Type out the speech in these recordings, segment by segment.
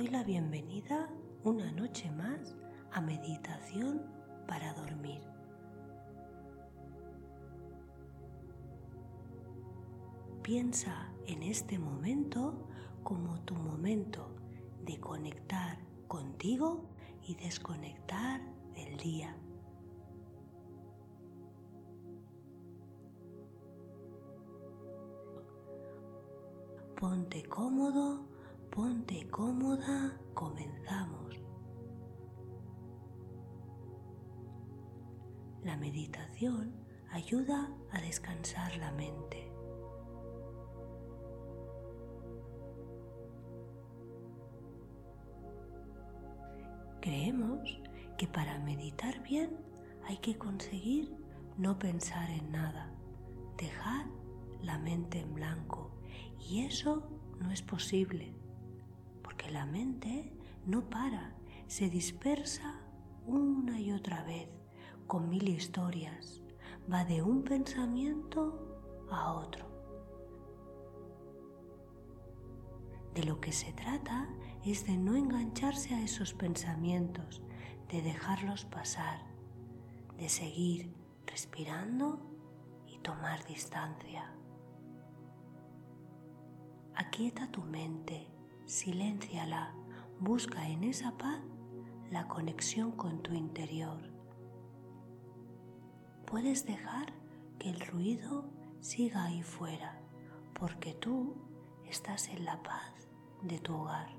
doy la bienvenida una noche más a Meditación para Dormir. Piensa en este momento como tu momento de conectar contigo y desconectar del día. Ponte cómodo, ponte cómoda, comenzamos. La meditación ayuda a descansar la mente. Creemos que para meditar bien hay que conseguir no pensar en nada, dejar la mente en blanco y eso no es posible, porque la mente no para, se dispersa una y otra vez con mil historias, va de un pensamiento a otro. De lo que se trata es de no engancharse a esos pensamientos, de dejarlos pasar, de seguir respirando y tomar distancia. Aquieta tu mente, silénciala, busca en esa paz la conexión con tu interior. Puedes dejar que el ruido siga ahí fuera, porque tú estás en la paz de tu hogar.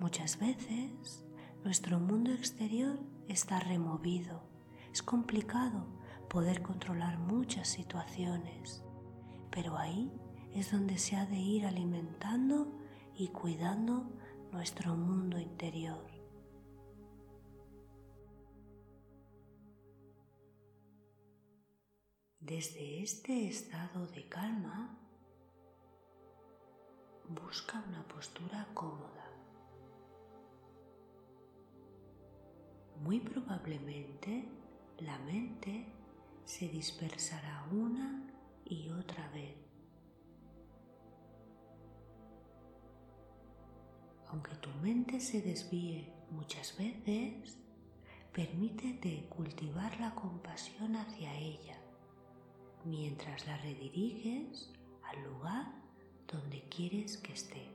Muchas veces nuestro mundo exterior está removido. Es complicado poder controlar muchas situaciones, pero ahí es donde se ha de ir alimentando y cuidando nuestro mundo interior. Desde este estado de calma, busca una postura cómoda. muy probablemente la mente se dispersará una y otra vez. Aunque tu mente se desvíe muchas veces, permítete cultivar la compasión hacia ella mientras la rediriges al lugar donde quieres que esté.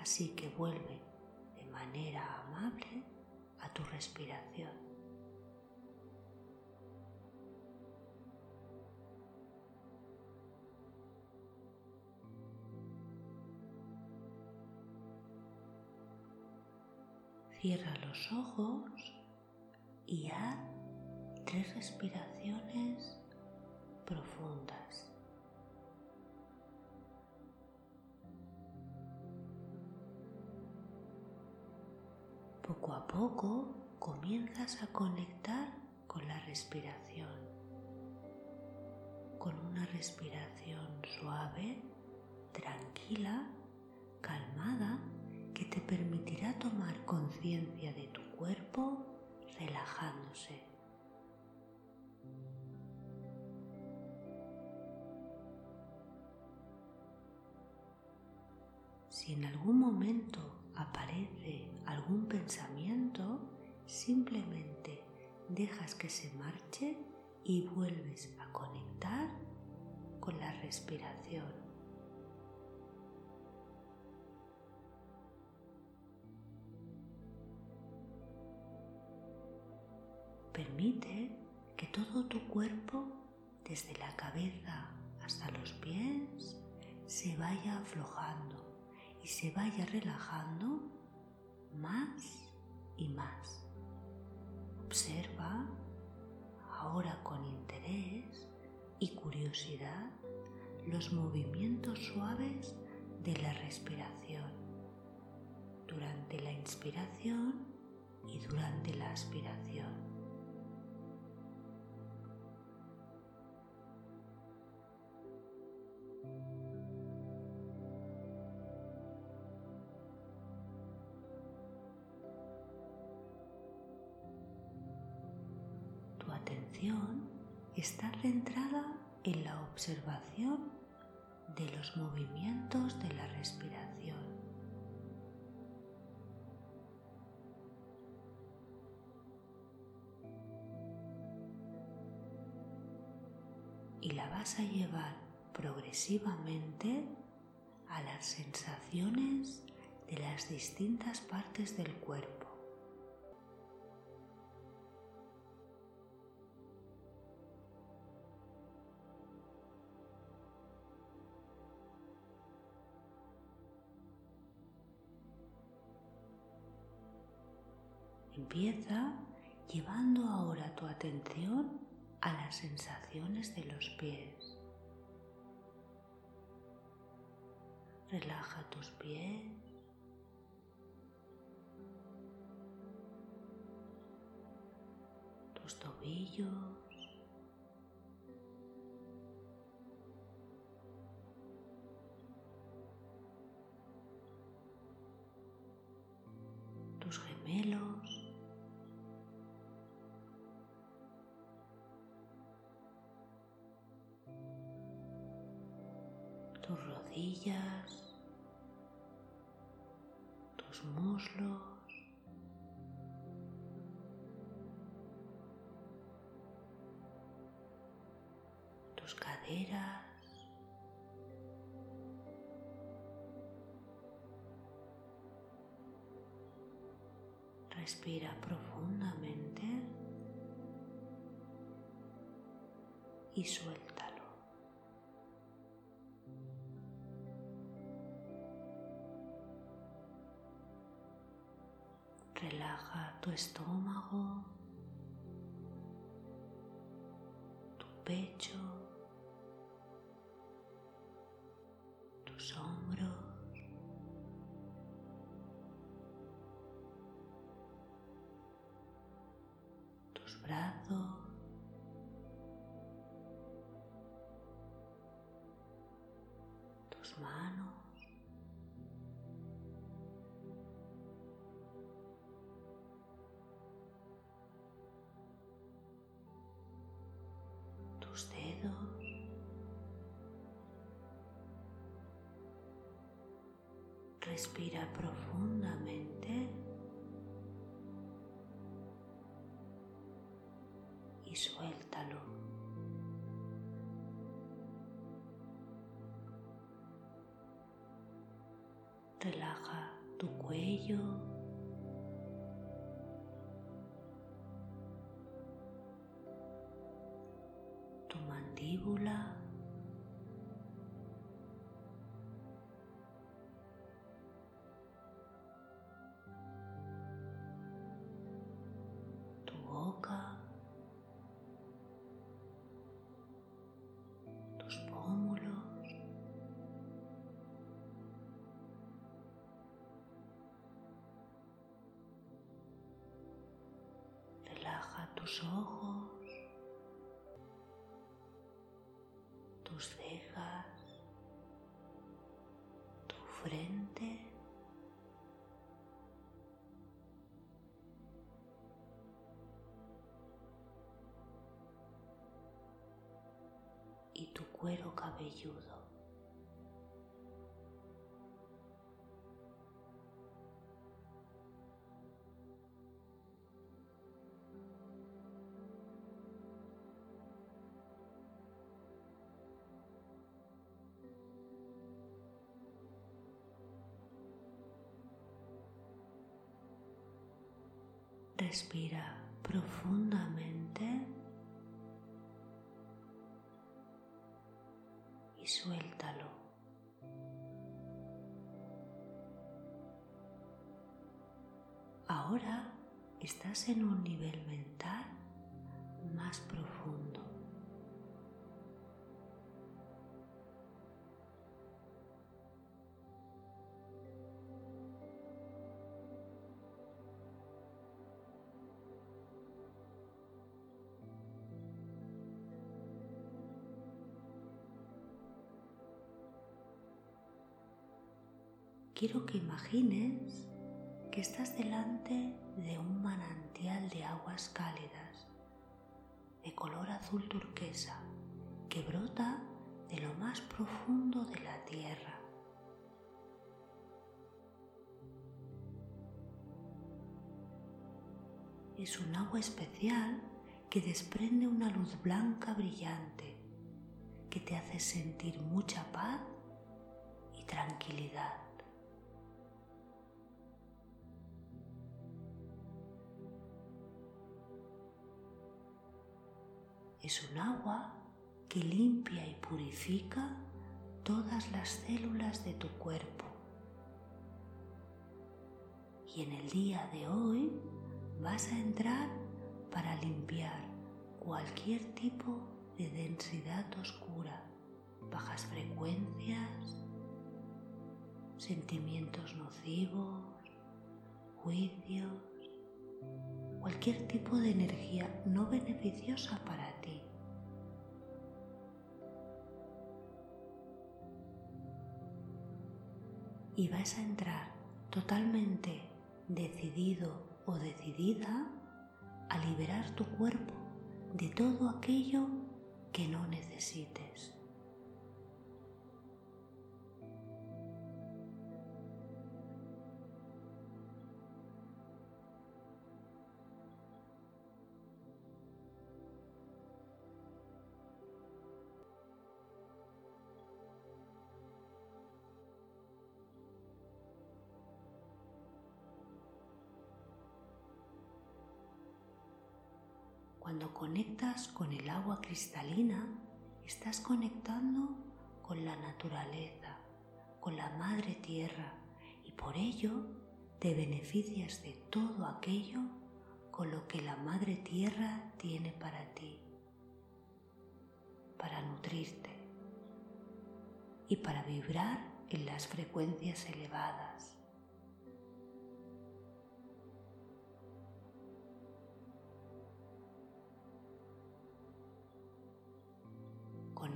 Así que vuelve de manera amable a tu respiración. Cierra los ojos y haz tres respiraciones profundas. Poco a poco comienzas a conectar con la respiración, con una respiración suave, tranquila, calmada, que te permitirá tomar conciencia de tu cuerpo relajándose. Si en algún momento aparece algún pensamiento, simplemente dejas que se marche y vuelves a conectar con la respiración. Permite que todo tu cuerpo, desde la cabeza hasta los pies, se vaya aflojando y se vaya relajando más y más. Observa ahora con interés y curiosidad los movimientos suaves de la respiración durante la inspiración y durante la aspiración. Está centrada en la observación de los movimientos de la respiración. Y la vas a llevar progresivamente a las sensaciones de las distintas partes del cuerpo. Empieza llevando ahora tu atención a las sensaciones de los pies. Relaja tus pies. Tus tobillos. Muslos, tus caderas. Respira profundamente y suelta. Tu estómago, tu pecho, tus hombros, tus brazos. Respira profundamente y suéltalo. Relaja tu cuello. Tus ojos. tus cejas, tu frente. y tu cuero cabelludo. Respira profundamente y suéltalo. Ahora estás en un nivel mental más profundo. Quiero que imagines que estás delante de un manantial de aguas cálidas, de color azul turquesa que brota de lo más profundo de la tierra. Es un agua especial que desprende una luz blanca brillante que te hace sentir mucha paz y tranquilidad. Es un agua que limpia y purifica todas las células de tu cuerpo. Y en el día de hoy vas a entrar para limpiar cualquier tipo de densidad oscura, bajas frecuencias, sentimientos nocivos, juicios, cualquier tipo de energía no beneficiosa para ti. Y vas a entrar totalmente decidido o decidida a liberar tu cuerpo de todo aquello que no necesites. Con el agua cristalina, estás conectando con la naturaleza, con la madre tierra y por ello te beneficias de todo aquello con lo que la madre tierra tiene para ti, para nutrirte y para vibrar en las frecuencias elevadas.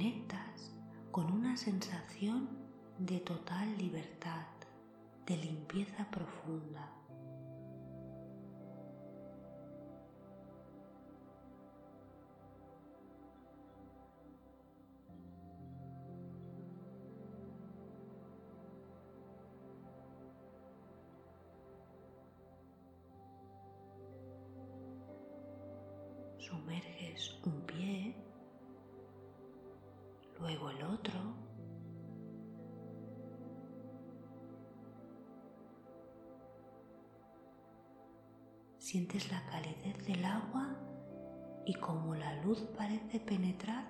Conectas con una sensación de total libertad, de limpieza profunda. Luego el otro. Sientes la calidez del agua y como la luz parece penetrar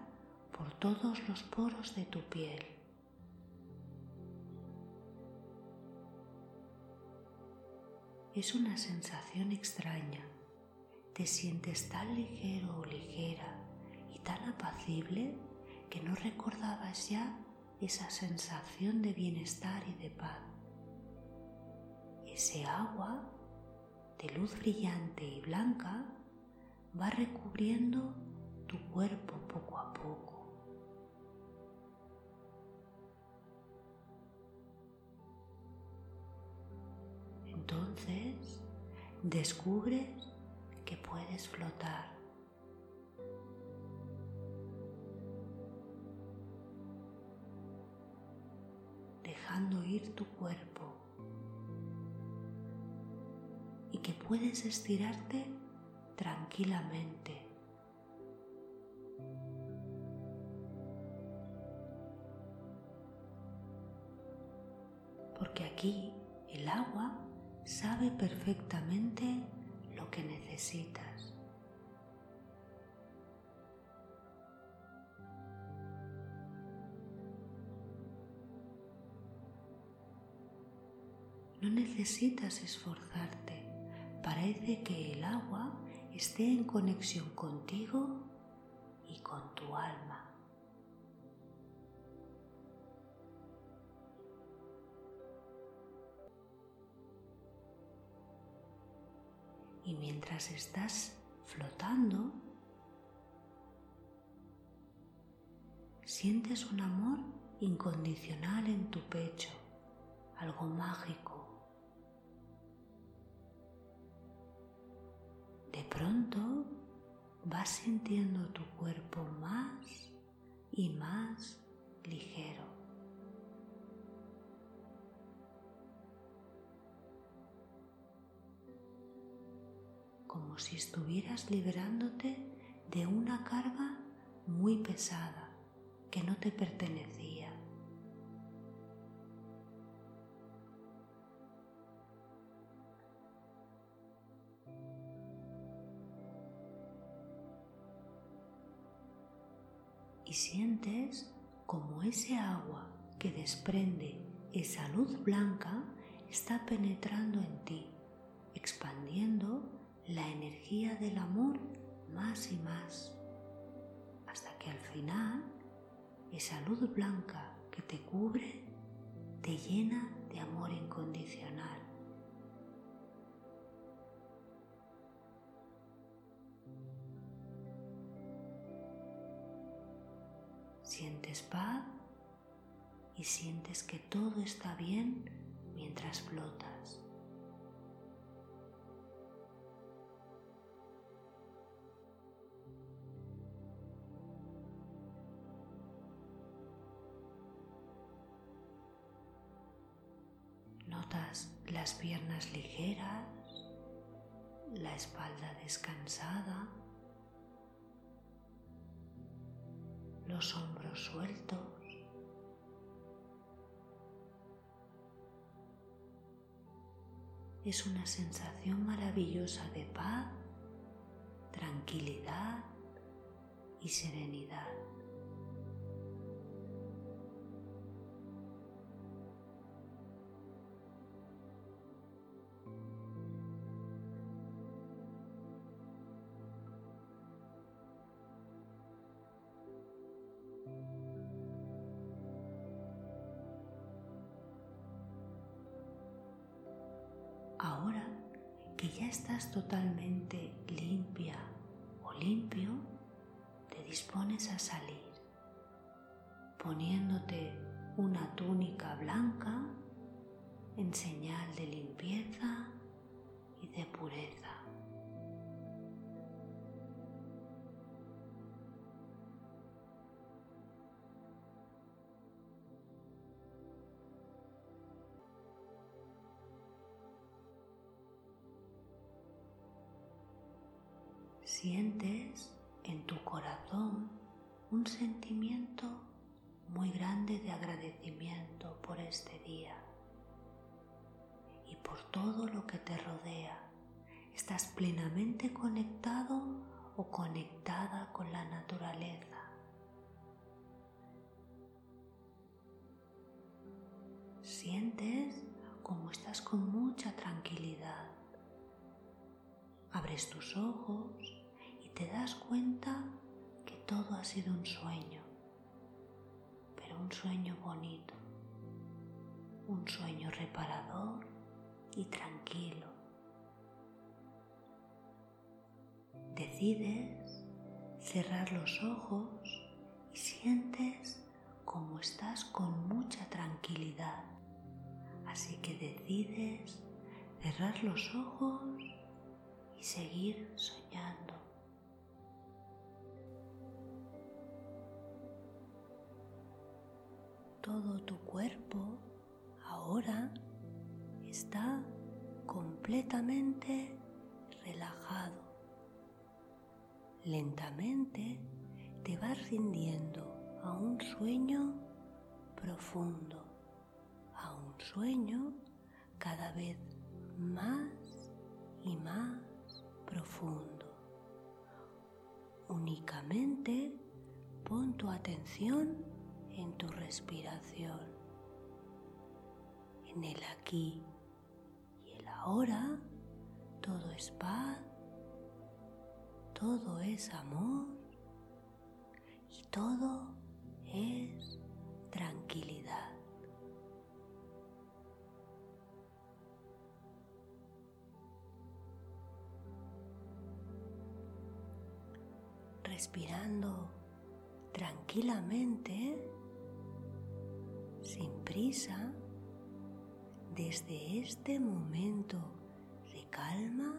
por todos los poros de tu piel. Es una sensación extraña. Te sientes tan ligero o ligera y tan apacible que no recordabas ya esa sensación de bienestar y de paz. Ese agua de luz brillante y blanca va recubriendo tu cuerpo poco a poco. Entonces descubres que puedes flotar dejando ir tu cuerpo y que puedes estirarte tranquilamente. Porque aquí el agua sabe perfectamente lo que necesitas. No necesitas esforzarte. Parece que el agua esté en conexión contigo y con tu alma. Y mientras estás flotando, sientes un amor incondicional en tu pecho, algo mágico pronto vas sintiendo tu cuerpo más y más ligero. Como si estuvieras liberándote de una carga muy pesada que no te pertenecía. Y sientes como ese agua que desprende esa luz blanca está penetrando en ti, expandiendo la energía del amor más y más, hasta que al final esa luz blanca que te cubre te llena de amor incondicional. Sientes y sientes que todo está bien mientras flotas. Notas las piernas ligeras, la espalda descansada. Los hombros sueltos. Es una sensación maravillosa de paz, tranquilidad y serenidad. Ya estás totalmente limpia o limpio, te dispones a salir, poniéndote una túnica blanca en señal de limpieza y de pureza. Todo lo que te rodea. Estás plenamente conectado o conectada con la naturaleza. Sientes como estás con mucha tranquilidad. Abres tus ojos te das cuenta que todo ha sido un sueño, pero un sueño bonito, un sueño reparador y tranquilo. Decides cerrar los ojos y sientes como estás con mucha tranquilidad. Así que decides cerrar los ojos y seguir soñando. todo tu cuerpo ahora está completamente relajado. Lentamente te vas rindiendo a un sueño profundo, a un sueño cada vez más y más profundo. Únicamente pon tu atención en tu respiración, en el aquí ahora, todo es paz, todo es amor y todo es tranquilidad. Respirando tranquilamente, sin prisa, desde este momento de calma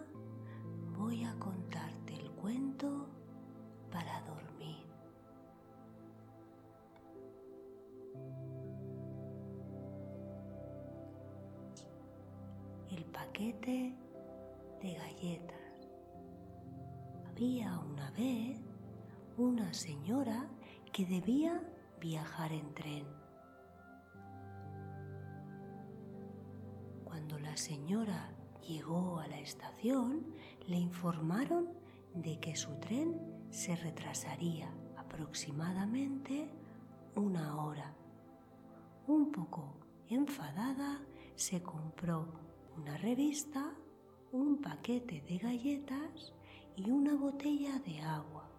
voy a contarte el cuento para dormir. El paquete de galletas. Había una vez una señora que debía viajar en tren. Cuando la señora llegó a la estación, le informaron de que su tren se retrasaría aproximadamente una hora. Un poco enfadada, se compró una revista, un paquete de galletas y una botella de agua.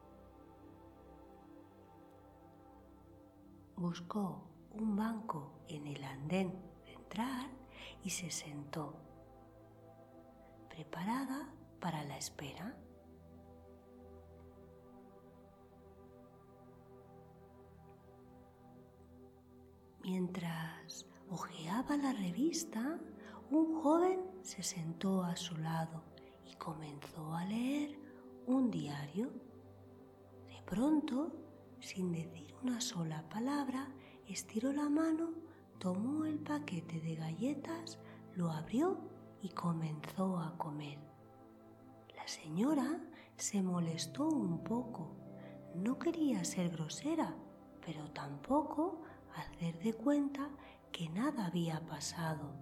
Buscó un banco en el andén central y se sentó, preparada para la espera. Mientras hojeaba la revista, un joven se sentó a su lado y comenzó a leer un diario. De pronto, sin decir una sola palabra, estiró la mano, tomó el paquete de galletas, lo abrió y comenzó a comer. La señora se molestó un poco. No quería ser grosera, pero tampoco hacer de cuenta que nada había pasado.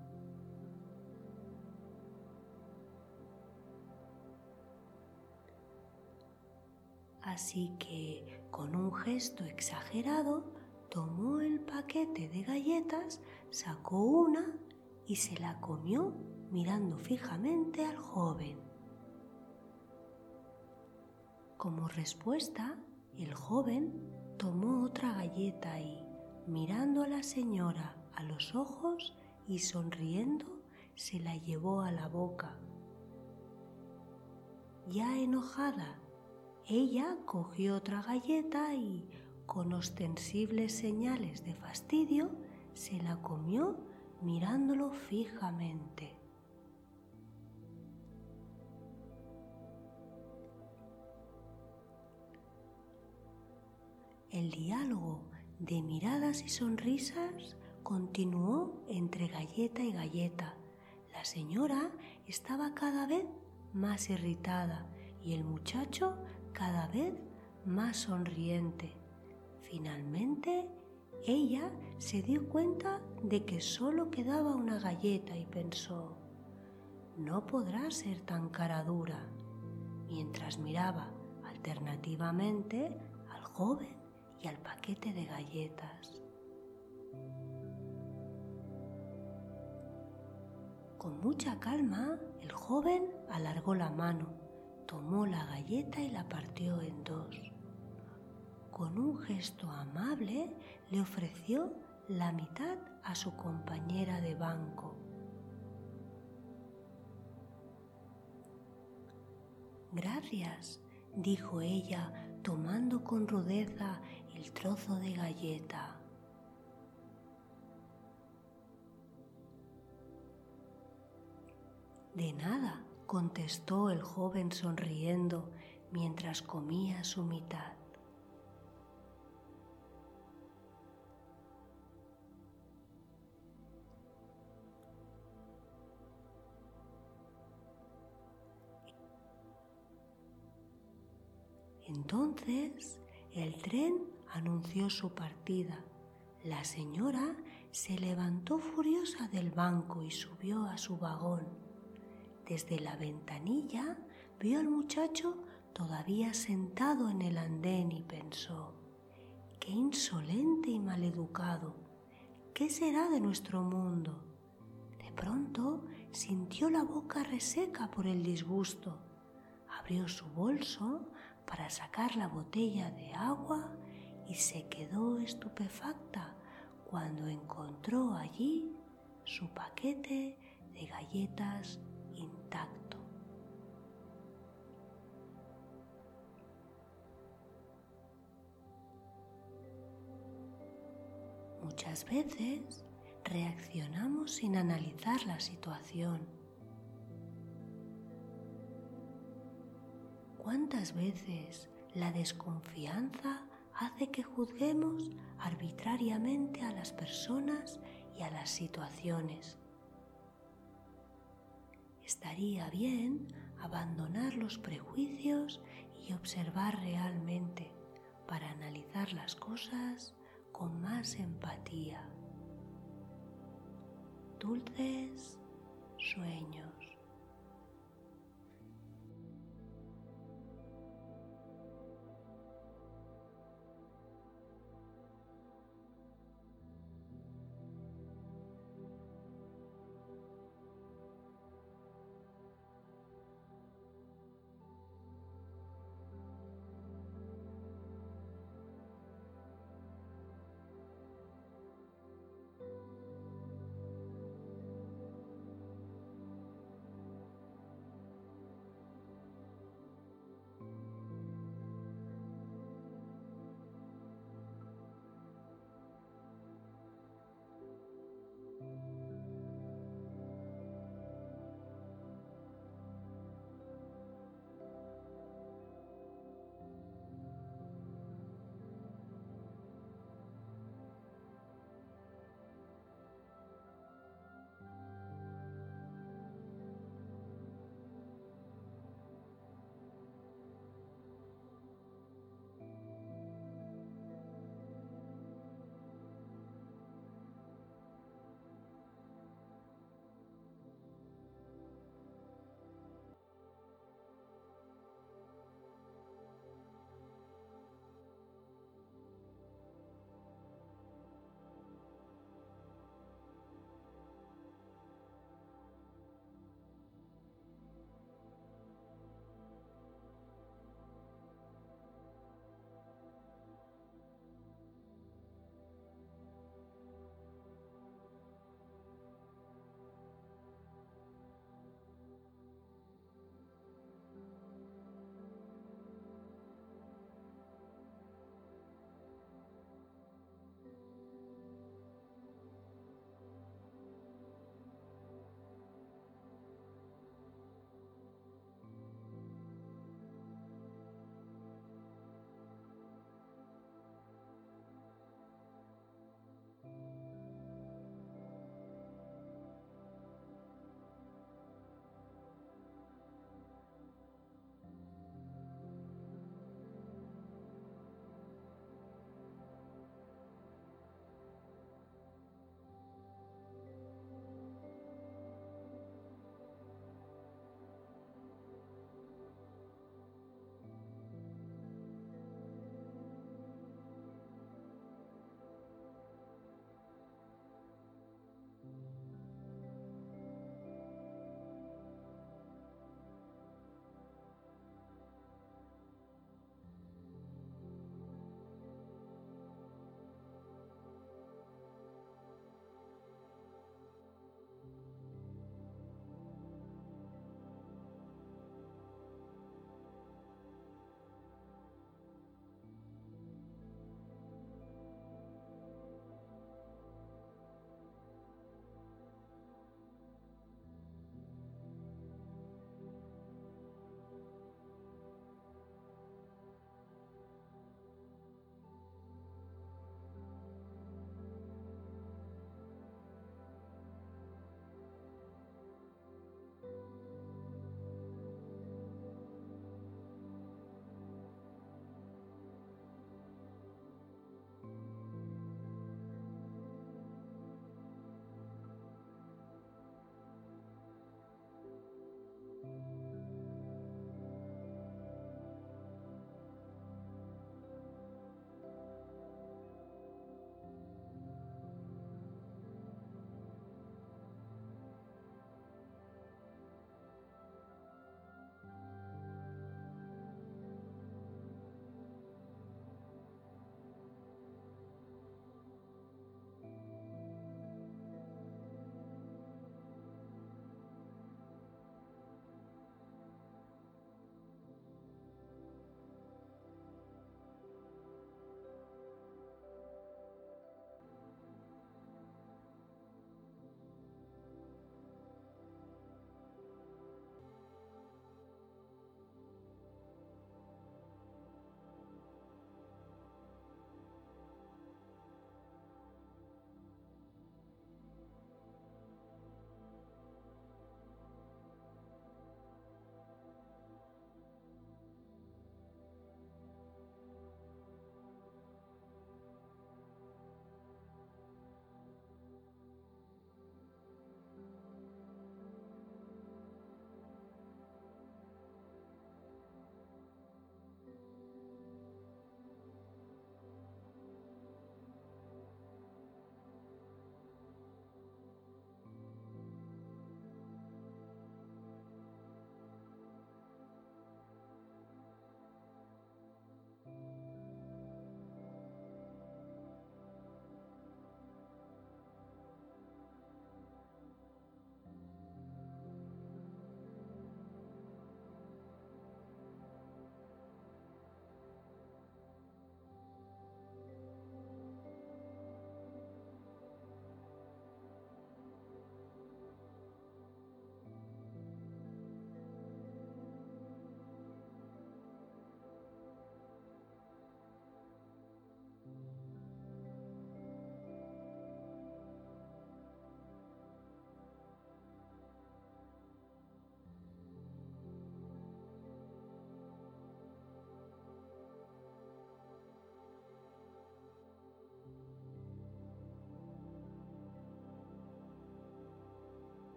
Así que, con un gesto exagerado, tomó el paquete de galletas, sacó una y se la comió mirando fijamente al joven. Como respuesta, el joven tomó otra galleta y, mirando a la señora a los ojos y sonriendo, se la llevó a la boca. Ya enojada, ella cogió otra galleta y, con ostensibles señales de fastidio, se la comió mirándolo fijamente. El diálogo de miradas y sonrisas continuó entre galleta y galleta. La señora estaba cada vez más irritada y el muchacho cada vez más sonriente. Finalmente, ella se dio cuenta de que solo quedaba una galleta y pensó, no podrá ser tan cara dura, mientras miraba alternativamente al joven y al paquete de galletas. Con mucha calma, el joven alargó la mano, tomó la galleta y la partió en dos. Con un gesto amable le ofreció la mitad a su compañera de banco. Gracias, dijo ella, tomando con rudeza el trozo de galleta. De nada, contestó el joven sonriendo mientras comía su mitad. Entonces el tren anunció su partida. La señora se levantó furiosa del banco y subió a su vagón. Desde la ventanilla vio al muchacho todavía sentado en el andén y pensó, qué insolente y maleducado, ¿qué será de nuestro mundo? De pronto sintió la boca reseca por el disgusto. Abrió su bolso para sacar la botella de agua y se quedó estupefacta cuando encontró allí su paquete de galletas intacto. Muchas veces reaccionamos sin analizar la situación ¿Cuántas veces La desconfianza hace que juzguemos arbitrariamente a las personas y a las situaciones. Estaría bien abandonar los prejuicios y observar realmente para analizar las cosas con más empatía. Dulces sueños.